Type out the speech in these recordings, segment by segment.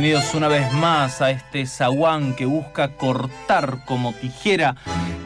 Bienvenidos una vez más a este zaguán que busca cortar como tijera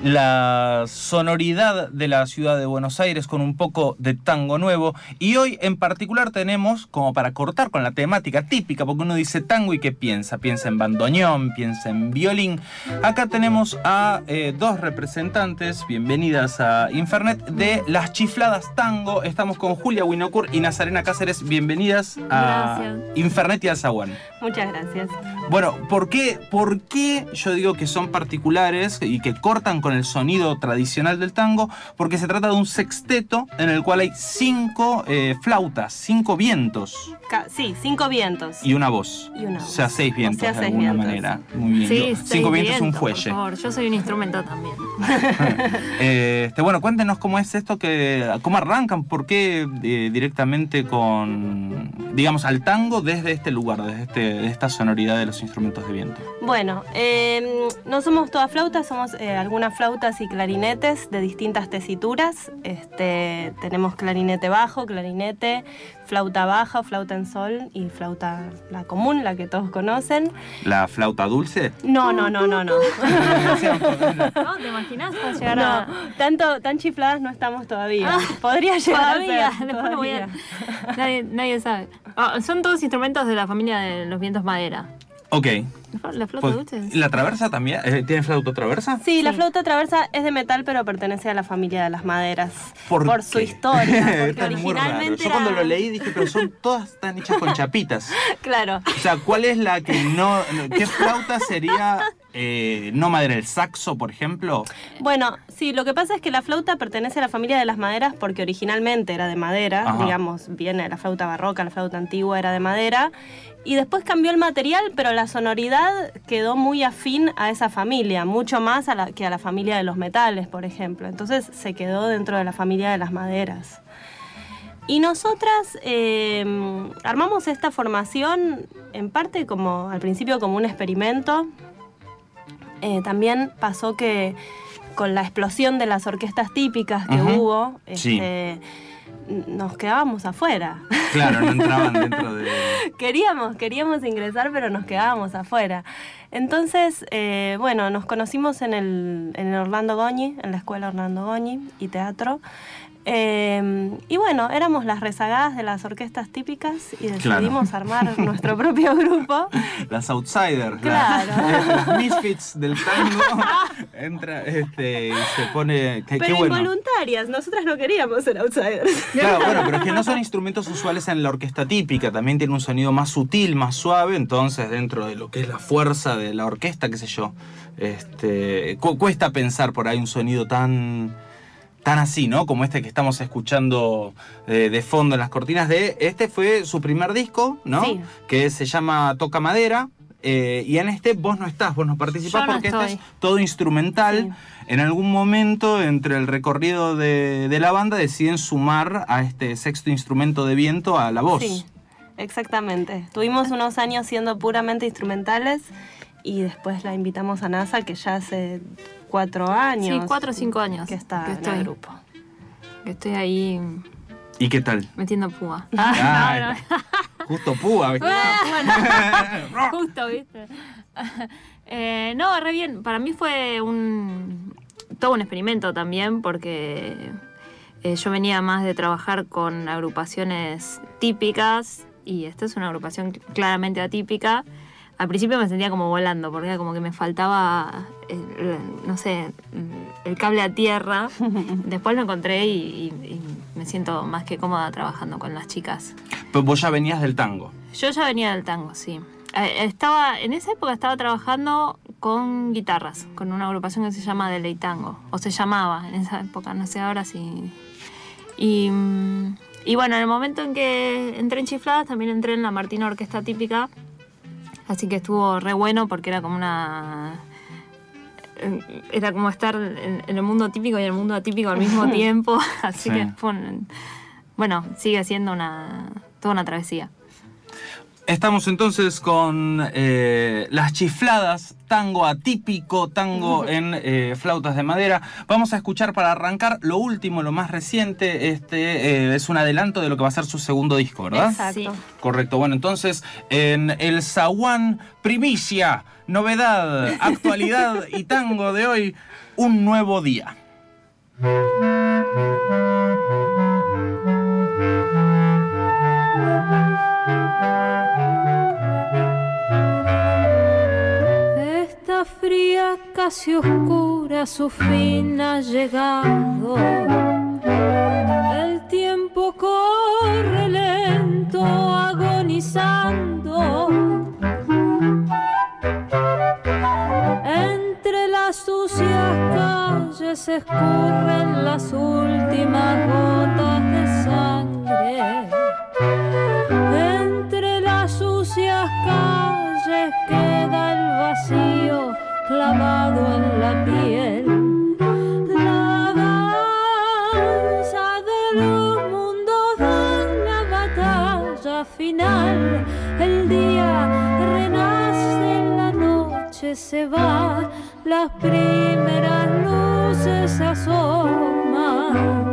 la sonoridad de la ciudad de Buenos Aires con un poco de tango nuevo. Y hoy en particular tenemos, como para cortar con la temática típica, porque uno dice tango y ¿qué piensa? Piensa en bandoneón, piensa en violín. Acá tenemos a eh, dos representantes, bienvenidas a Infernet, de las chifladas tango. Estamos con Julia Winocur y Nazarena Cáceres. Bienvenidas a Gracias. Infernet y al zaguán. Muchas gracias. Bueno, ¿por qué, ¿por qué yo digo que son particulares y que cortan con el sonido tradicional del tango? Porque se trata de un sexteto en el cual hay cinco eh, flautas, cinco vientos Ca- sí, cinco vientos. y una voz. Y una O sea, voz. seis O vientos sea, de seis alguna vientos. manera. Muy bien. Sí, Yo- seis cinco vientos, un vientos, fuelle. Por favor, yo soy un instrumento también. Este, bueno, cuéntenos cómo es esto, cómo arrancan, por qué eh, directamente con, digamos, al tango desde este lugar, desde este, esta sonoridad de los instrumentos de viento. Bueno, eh, no somos todas flautas, somos eh, algunas flautas y clarinetes de distintas tesituras. Este, tenemos clarinete bajo, clarinete, flauta baja, flauta en sol y flauta la común, la que todos conocen. ¿La flauta dulce? No, no, no, no, no. ¿No? ¿Te imaginas para llegar No, a.? tanto, tan chifladas no estamos todavía. Ah, Podría llegar Todavía, a ser, después lo voy a. todavía. Nadie, nadie sabe. Ah, son todos instrumentos de la familia de los vientos madera. Ok. ¿La flauta Pues, dulce? ¿La traversa también? Eh, ¿Tiene flauta traversa? Sí, la flauta traversa es de metal, pero pertenece a la familia de las maderas. ¿Por su historia. Porque Está muy raro. originalmente Yo cuando lo leí dije, pero son todas están hechas con chapitas. Claro. O sea, ¿cuál es la que no... no- ¿Qué flauta sería eh, no madera? ¿El saxo, por ejemplo? Bueno, sí, lo que pasa es que la flauta pertenece a la familia de las maderas porque originalmente era de madera, Ajá. digamos, viene la flauta barroca, la flauta antigua era de madera, y después cambió el material, pero la sonoridad quedó muy afín a esa familia, mucho más a la, que a la familia de los metales, por ejemplo. Entonces se quedó dentro de la familia de las maderas. Y nosotras eh, armamos esta formación en parte como al principio como un experimento. Eh, también pasó que con la explosión de las orquestas típicas que hubo, este, nos quedábamos afuera. Claro, no entraban dentro de... queríamos, queríamos ingresar, pero nos quedábamos afuera. Entonces, eh, bueno, nos conocimos en el, en el Orlando Goñi, en la escuela Orlando Goñi y teatro. Eh, y bueno, éramos las rezagadas de las orquestas típicas y decidimos armar nuestro propio grupo. Las outsiders, Claro. las, las misfits del tango. Entra este, y se pone... Qué, qué Pero bueno. involuntarias, nosotras no queríamos ser outsiders. Claro, bueno, pero es que no son instrumentos usuales en la orquesta típica, también tiene un sonido más sutil, más suave, entonces dentro de lo que es la fuerza de la orquesta, qué sé yo, este, cu- cuesta pensar por ahí un sonido tan, tan así, ¿no? Como este que estamos escuchando eh, de fondo en las cortinas de, este fue su primer disco, ¿no? Sí. Que se llama Toca Madera. eh, y en este vos no estás, vos no participás no porque este estoy. es todo instrumental. Sí. En algún momento, entre el recorrido de, de la banda, deciden sumar a este sexto instrumento de viento a la voz. Sí, exactamente. Tuvimos unos años siendo puramente instrumentales y después la invitamos a NASA, que ya hace cuatro años. Sí, cuatro o cinco años Que está que en estoy. el grupo. Que estoy ahí ¿Y qué tal? metiendo púa. Ah, no, no. Justo púa. ¿viste? Bueno, justo, ¿viste? Eh, no, re bien. Para mí fue un todo un experimento también porque eh, yo venía más de trabajar con agrupaciones típicas y esta es una agrupación claramente atípica. Al principio me sentía como volando porque era como que me faltaba, el- no sé, el cable a tierra. Después lo encontré y, y- y me siento más que cómoda trabajando con las chicas. Pero vos ya venías del tango. Yo ya venía del tango, sí. Eh, Estaba, en esa época estaba trabajando con guitarras, con una agrupación que se llama Deleitango, o se llamaba en esa época, no sé ahora si... Y, y bueno, en el momento en que entré en Chifladas, también entré en la Martina Orquesta Típica, así que estuvo re bueno porque era como una... eh, Era como estar en, en el mundo típico y en el mundo atípico al mismo tiempo, así Sí. que fue un- bueno, sigue siendo una, toda una travesía. Estamos entonces con eh, las chifladas, tango atípico, tango en eh, flautas de madera. Vamos a escuchar para arrancar lo último, lo más reciente. Este eh, es un adelanto de lo que va a ser su segundo disco, ¿verdad? Exacto. Correcto. Bueno, entonces en el Zaguán Primicia, novedad, actualidad y tango de hoy, un nuevo día. fría casi oscura su fin ha llegado. El tiempo corre lento, agonizando. Entre las sucias calles escurren las últimas gotas de sangre. Entre las sucias calles queda el vacío clavado en la piel. La danza de los mundos da la batalla final. El día renace, la noche se va, las primeras luces asoman.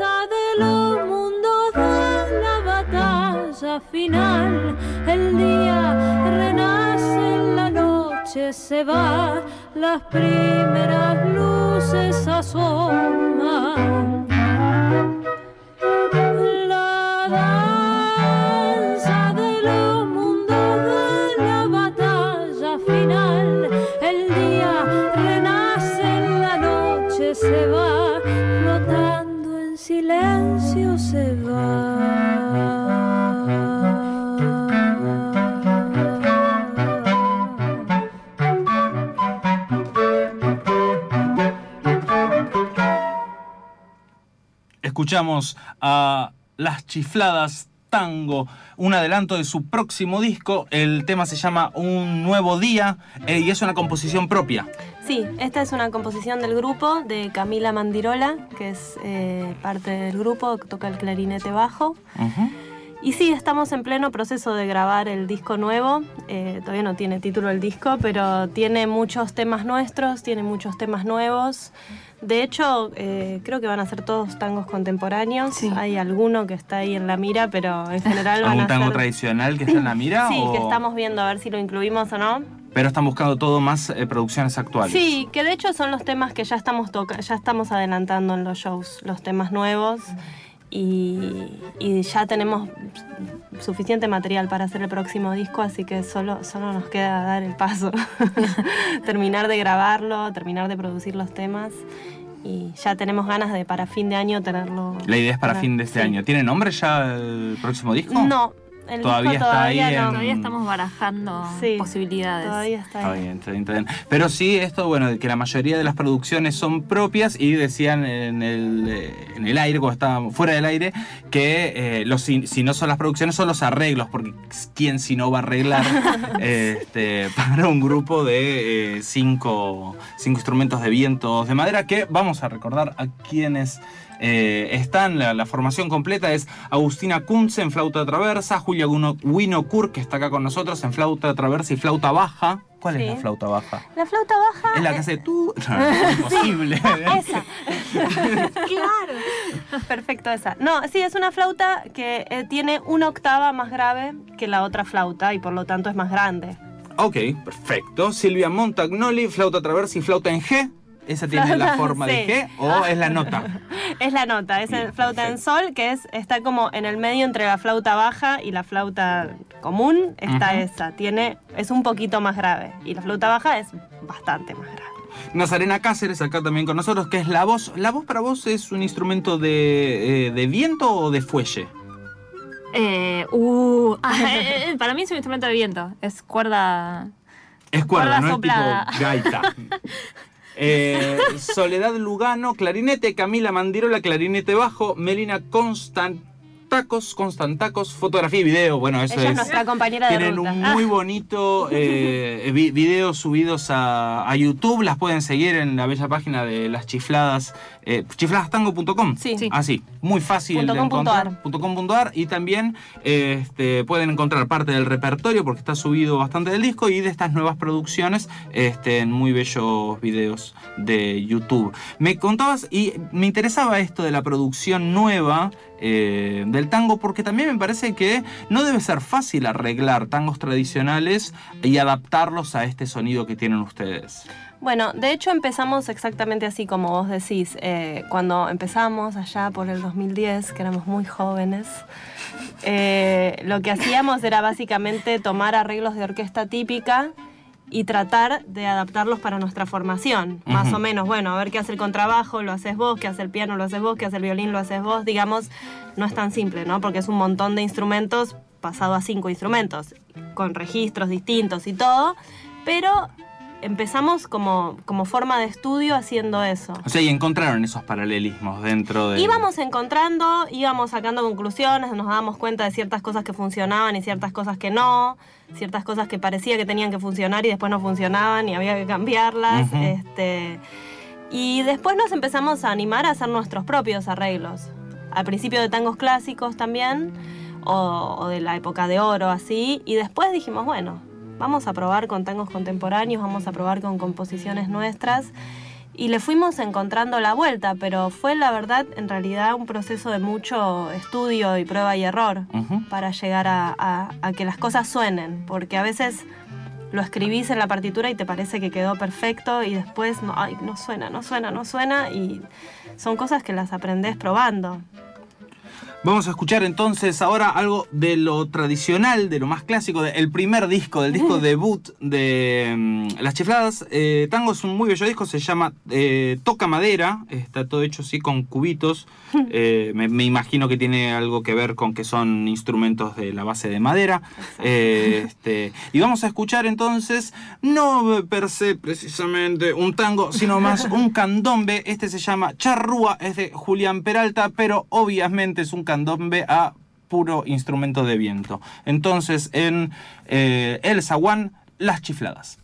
Danza de los mundos da la batalla final. El día renace, la noche se va, las primeras luces asoman. Escuchamos a Las Chifladas Tango, un adelanto de su próximo disco. El tema se llama Un Nuevo Día eh, y es una composición propia. Sí, esta es una composición del grupo de Camila Mandirola, que es eh, parte del grupo, que toca el clarinete bajo. Ujú. Y sí, estamos en pleno proceso de grabar el disco nuevo. Eh, todavía no tiene título el disco, pero tiene muchos temas nuestros, tiene muchos temas nuevos. De hecho, eh, creo que van a ser todos tangos contemporáneos. Sí. Hay alguno que está ahí en la mira, pero en general van ¿Algún a tango ser... tradicional que está en la mira? Sí, o- que estamos viendo a ver si lo incluimos o no. Pero están buscando todo más eh, producciones actuales. Sí, que de hecho son los temas que ya estamos toca ya estamos adelantando en los shows, los temas nuevos y, y ya tenemos suficiente material para hacer el próximo disco, así que solo, solo nos queda dar el paso, terminar de grabarlo, terminar de producir los temas y ya tenemos ganas de para fin de año tenerlo. La idea es para fin de este sí. año. ¿Tiene nombre ya el próximo disco? No, el Todavía disco está ahí todavía en- no. Todavía estamos barajando Sí, posibilidades. Todavía está Está ahí. bien, está bien, está bien. Pero sí, esto, bueno, de que la mayoría de las producciones son propias y decían en el, eh, en el aire, cuando estábamos fuera del aire, que eh, los, si, si no son las producciones, son los arreglos, porque ¿quién si no va a arreglar este, para un grupo de eh, cinco, cinco instrumentos de vientos de madera? Que vamos a recordar a quienes eh, están, la, la formación completa es Agustina Kunze en flauta traversa, Julia Winokur, que está acá con nosotros en flauta traversa y flauta baja. ¿Cuál es la flauta baja? La flauta baja. Es la que hace tú. No, es imposible. Esa. claro. Perfecto, esa. No, sí, es una flauta que eh, tiene una octava más grave que la otra flauta y por lo tanto es más grande. ok, perfecto. Silvia Montagnoli, flauta traversa y flauta en G. ¿Esa tiene la forma de sí. G o es la nota? Es la nota, es Bien, el flauta en sol, que es está como en el medio entre la flauta baja y la flauta común. Está esa, tiene es un poquito más grave y la flauta baja es bastante más grave. Nazarena Cáceres, acá también con nosotros, que es la voz. ¿La voz para vos es un instrumento de, eh, de viento o de fuelle? Eh, uh, ah, eh, para mí es un instrumento de viento. Es cuerda. Es cuerda, Cuerda no soplada. es tipo gaita. Eh, Soledad Lugano, clarinete, Camila Mandirola, clarinete bajo, Melina Constantacos, Constantacos, fotografía y video. Bueno, eso Ella es es. nuestra compañera de Tienen ruta. un muy bonito eh, vi- videos subidos a, a YouTube. Las pueden seguir en la bella página de las chifladas, eh, chifladastango.com. Sí. Sí. Así, muy fácil Punto de encontrar. punto com punto ar, y también este, pueden encontrar parte del repertorio porque está subido bastante del disco y de estas nuevas producciones este, en muy bellos videos de YouTube. Me contabas y me interesaba esto de la producción nueva eh, del tango porque también me parece que no debe ser fácil arreglar tangos tradicionales y adaptarlos a este sonido que tienen ustedes. Bueno, de hecho empezamos exactamente así como vos decís. Eh, cuando empezamos allá por el 2010, que éramos muy jóvenes, eh, lo que hacíamos era básicamente tomar arreglos de orquesta típica y tratar de adaptarlos para nuestra formación. Más o menos, bueno, a ver qué hace el contrabajo, lo haces vos, qué hace el piano, lo haces vos, qué hace el violín, lo haces vos. Digamos, no es tan simple, ¿no? Porque es un montón de instrumentos pasado a cinco instrumentos, con registros distintos y todo. Pero empezamos como, como forma de estudio haciendo eso. O sea, y encontraron esos paralelismos dentro de... Íbamos encontrando, íbamos sacando conclusiones, nos dábamos cuenta de ciertas cosas que funcionaban y ciertas cosas que no, ciertas cosas que parecía que tenían que funcionar y después no funcionaban y había que cambiarlas. Este, y después nos empezamos a animar a hacer nuestros propios arreglos. Al principio de tangos clásicos también, o, o de la época de oro, así. Y después dijimos, bueno, vamos a probar con tangos contemporáneos, vamos a probar con composiciones nuestras. Y le fuimos encontrando la vuelta, pero fue la verdad en realidad un proceso de mucho estudio y prueba y error para llegar a, a- a que las cosas suenen, porque a veces lo escribís en la partitura y te parece que quedó perfecto y después no, ay, no suena, no suena, no suena y son cosas que las aprendés probando. Vamos a escuchar entonces ahora algo de lo tradicional, de lo más clásico, del primer disco, del disco debut de mm, Las Chifladas. Eh, Tango es un muy bello disco, se llama eh, Toca Madera, está todo hecho así con cubitos. Eh, me, me imagino que tiene algo que ver con que son instrumentos de la base de madera. Este, y vamos a escuchar entonces, no per se precisamente un tango, sino más un candombe. Este se llama Charrúa, es de Julián Peralta, pero obviamente es un candombe a puro instrumento de viento. Entonces, en eh, el zaguán, las chifladas.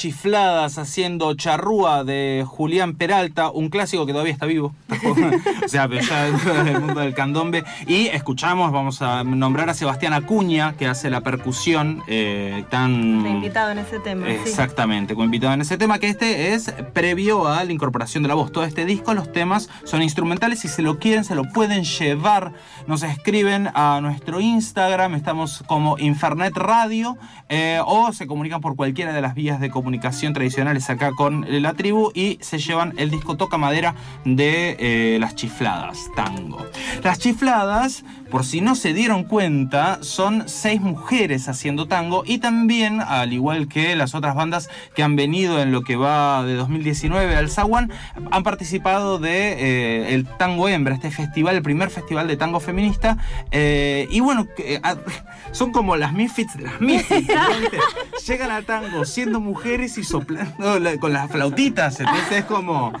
Chifladas haciendo charrúa de Julián Peralta, un clásico que todavía está vivo. o sea, pero ya del mundo del candombe. Y escuchamos, vamos a nombrar a Sebastián Acuña, que hace la percusión eh, tan. invitado en ese tema. sí. Exactamente, como invitado en ese tema, que este es previo a la incorporación de la voz. Todo este disco, los temas son instrumentales. Si se lo quieren, se lo pueden llevar. Nos escriben a nuestro Instagram, estamos como Infernet Radio, eh, o se comunican por cualquiera de las vías de comunicación tradicionales acá con la tribu y se llevan el disco Toca Madera de eh, Las Chifladas, tango. Las Chifladas, por si no se dieron cuenta, son seis mujeres haciendo tango y también, al igual que las otras bandas que han venido en lo que va de 2019 al Zaguán, han participado de eh, el Tango Hembra, este festival, el primer festival de tango feminista. eh, y bueno, eh, ah, son como las misfits de las misfits. Llegan al tango siendo mujeres y soplando la- con las flautitas. Entonces es como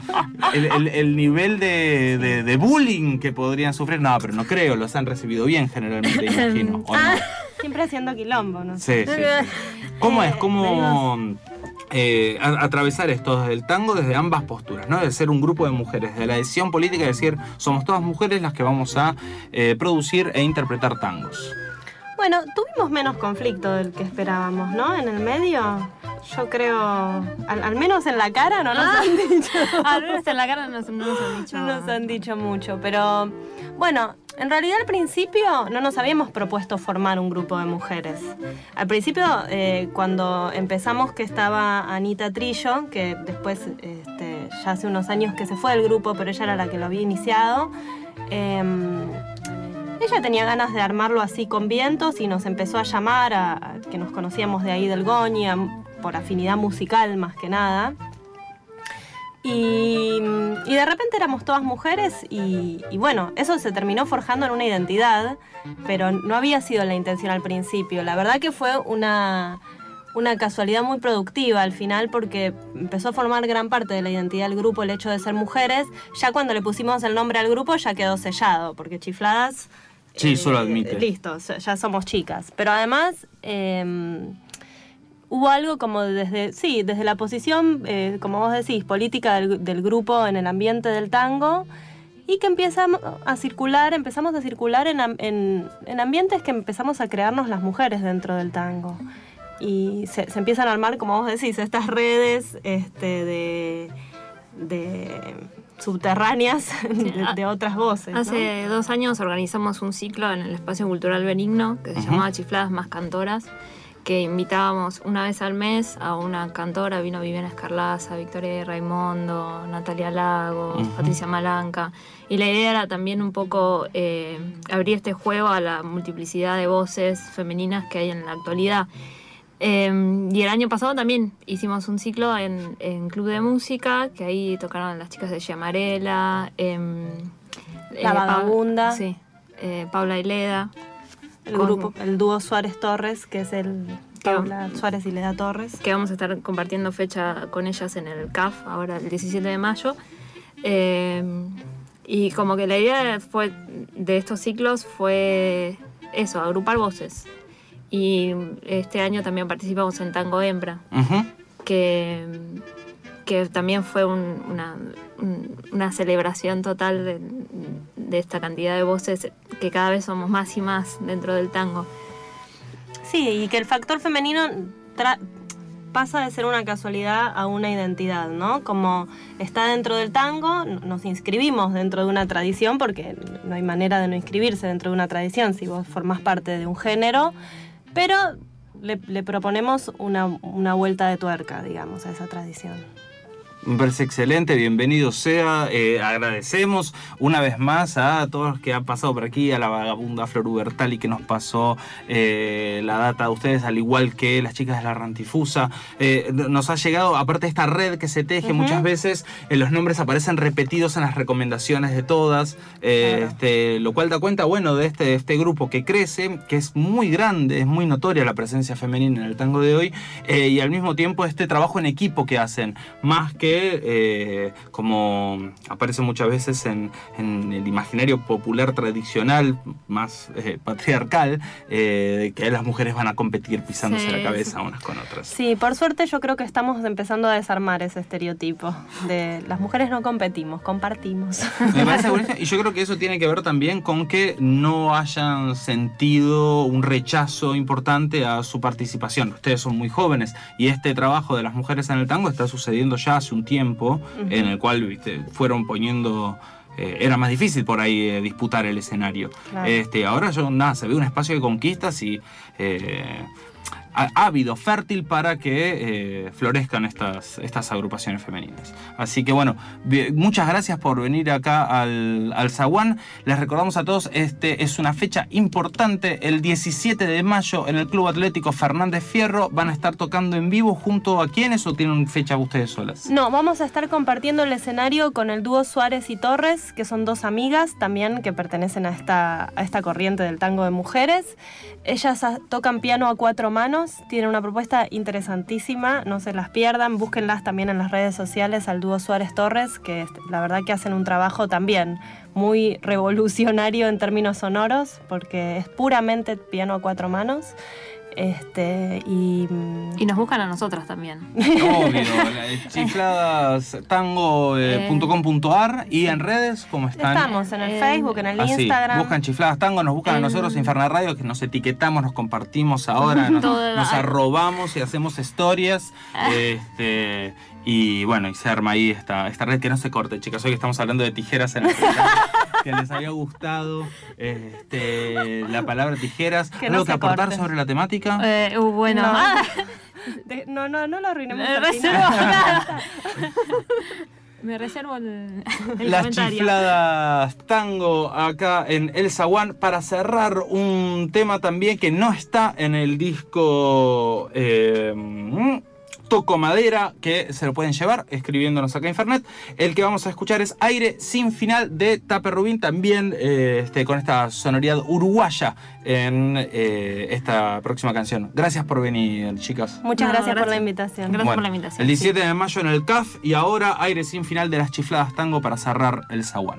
el, el- el nivel de, de- de bullying que podrían sufrir. No, pero no creo, los han recibido bien generalmente, imagino. ¿o no? Siempre haciendo quilombo, ¿no? Sí, sí, sí. ¿Cómo es? ¿Cómo eh, a- atravesar esto desde el tango desde ambas posturas, ¿no? De ser un grupo de mujeres, de la decisión política de decir, somos todas mujeres las que vamos a eh, producir e interpretar tangos. Bueno, tuvimos menos conflicto del que esperábamos, ¿no? En el medio, yo creo, al, al menos en la cara no nos Ah. han dicho. Al menos en la cara no, no nos han dicho. No nos han dicho mucho, pero bueno, en realidad al principio no nos habíamos propuesto formar un grupo de mujeres. Al principio, eh, cuando empezamos que estaba Anita Trillo, que después este, ya hace unos años que se fue del grupo, pero ella era la que lo había iniciado, em, ella tenía ganas de armarlo así con vientos y nos empezó a llamar, a, a que nos conocíamos de ahí del Goña, por afinidad musical más que nada. Y, y de repente éramos todas mujeres y, y bueno, eso se terminó forjando en una identidad, pero no había sido la intención al principio. La verdad que fue una, una casualidad muy productiva al final porque empezó a formar gran parte de la identidad del grupo el hecho de ser mujeres. Ya cuando le pusimos el nombre al grupo ya quedó sellado, porque chifladas... Sí, solo admite. Listo, ya somos chicas. Pero además... em, hubo algo como desde, sí, desde la posición, eh, como vos decís, política del, del grupo en el ambiente del tango, y que empieza a circular, empezamos a circular en, en- en ambientes que empezamos a crearnos las mujeres dentro del tango. Y se, se empiezan a armar, como vos decís, estas redes este, de, de subterráneas de, otras voces. ¿no? Hace dos años organizamos un ciclo en el Espacio Cultural Benigno que se llamaba Chifladas más Cantoras, que invitábamos una vez al mes a una cantora, vino Viviana Escarlaza, Victoria Raimondo, Natalia Lagos, Ujú. Patricia Malanca, y la idea era también un poco eh, abrir este juego a la multiplicidad de voces femeninas que hay en la actualidad. Eh, y el año pasado también hicimos un ciclo en, en Club de Música, que ahí tocaron las chicas de Giamarela, em, La Pa- Vagabunda. sí, eh, Paula Ileda. El con- grupo, el dúo Suárez Torres, que es el Que- Paula Suárez y Leda Torres. que vamos a estar compartiendo fecha con ellas en el CAF, ahora el 17 de mayo. Eh, y como que la idea fue de estos ciclos fue eso, agrupar voces. Y este año también participamos en Tango Hembra, que, que también fue un- una, un- una celebración total de, de esta cantidad de voces que cada vez somos más y más dentro del tango. Sí, y que el factor femenino pasa de ser una casualidad a una identidad, ¿no? Como está dentro del tango, nos inscribimos dentro de una tradición, porque no hay manera de no inscribirse dentro de una tradición si vos formás parte de un género, pero le, le proponemos una, una vuelta de tuerca, digamos, a esa tradición. Me parece excelente, bienvenido sea. Eh, agradecemos una vez más a todos los que han pasado por aquí, a la vagabunda Flor Ubertali que nos pasó eh, la data de ustedes, al igual que las chicas de la Rantifusa. Eh, nos ha llegado, aparte de esta red que se teje, muchas veces los nombres aparecen repetidos en las recomendaciones de todas, Claro. este, lo cual da cuenta, bueno, de este, de este grupo que crece, que es muy grande, es muy notoria la presencia femenina en el tango de hoy, y al mismo tiempo este trabajo en equipo que hacen, más que que, eh, como aparece muchas veces en, en el imaginario popular tradicional, más eh, patriarcal, eh, que las mujeres van a competir pisándose Sí, la cabeza sí. unas con otras. Sí, por suerte yo creo que estamos empezando a desarmar ese estereotipo de las mujeres no competimos, compartimos. Me parece buenísimo. Y yo creo que eso tiene que ver también con que no hayan sentido un rechazo importante a su participación. Ustedes son muy jóvenes y este trabajo de las mujeres en el tango está sucediendo ya hace un tiempo en el cual viste, fueron poniendo... eh, era más difícil por ahí eh, disputar el escenario. Claro. Este, ahora yo, nada, se ve un espacio de conquistas y eh, ávido, fértil para que eh, florezcan estas, estas agrupaciones femeninas. Así que bueno, muchas gracias por venir acá al, al Zaguán. Les recordamos a todos, este es una fecha importante, el 17 de mayo en el Club Atlético Fernández Fierro. Van a estar tocando en vivo junto a quienes o tienen fecha ustedes solas. No, vamos a estar compartiendo el escenario con el dúo Suárez y Torres, que son dos amigas también que pertenecen a esta, a esta corriente del tango de mujeres. Ellas tocan piano a cuatro manos, tienen una propuesta interesantísima, no se las pierdan, búsquenlas también en las redes sociales al dúo Suárez Torres, que la verdad que hacen un trabajo también muy revolucionario en términos sonoros, porque es puramente piano a cuatro manos. Este, y, mm, Y nos buscan a nosotras también. Obvio, chifladastango.com.ar y en redes, ¿cómo están? estamos en el Eh, Facebook, en el Así, Instagram. buscan Chifladas Tango, nos buscan a En- nosotros Inferna Radio, que nos etiquetamos, nos compartimos ahora, nos, nos arrobamos y hacemos historias. este, y bueno, y se arma ahí esta, esta red que no se corte, chicas. Hoy estamos hablando de tijeras en el programa, que les había gustado este, la palabra tijeras. Que no ¿Algo que aportar corte. sobre la temática? Eh, uh, bueno, No. ah, De- no, no, no lo arruinemos. me al reservo, me reservo el, el Las comentario. chifladas tango acá en El Zaguán para cerrar un tema también que no está en el disco eh, Toco Madera, que se lo pueden llevar escribiéndonos acá en Fernet. El que vamos a escuchar es Aire sin final de Tape Rubín, también eh, este, con esta sonoridad uruguaya en eh, esta próxima canción. Gracias por venir, chicas. Muchas No, gracias, por la invitación. Gracias por la invitación. El 17 de mayo en el CAF y ahora aire sin final de las chifladas tango para cerrar el zaguán.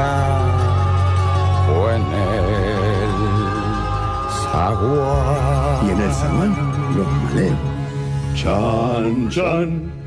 y flaco en el zaguán. Y en el zaguán, los maleos. Chan, chan,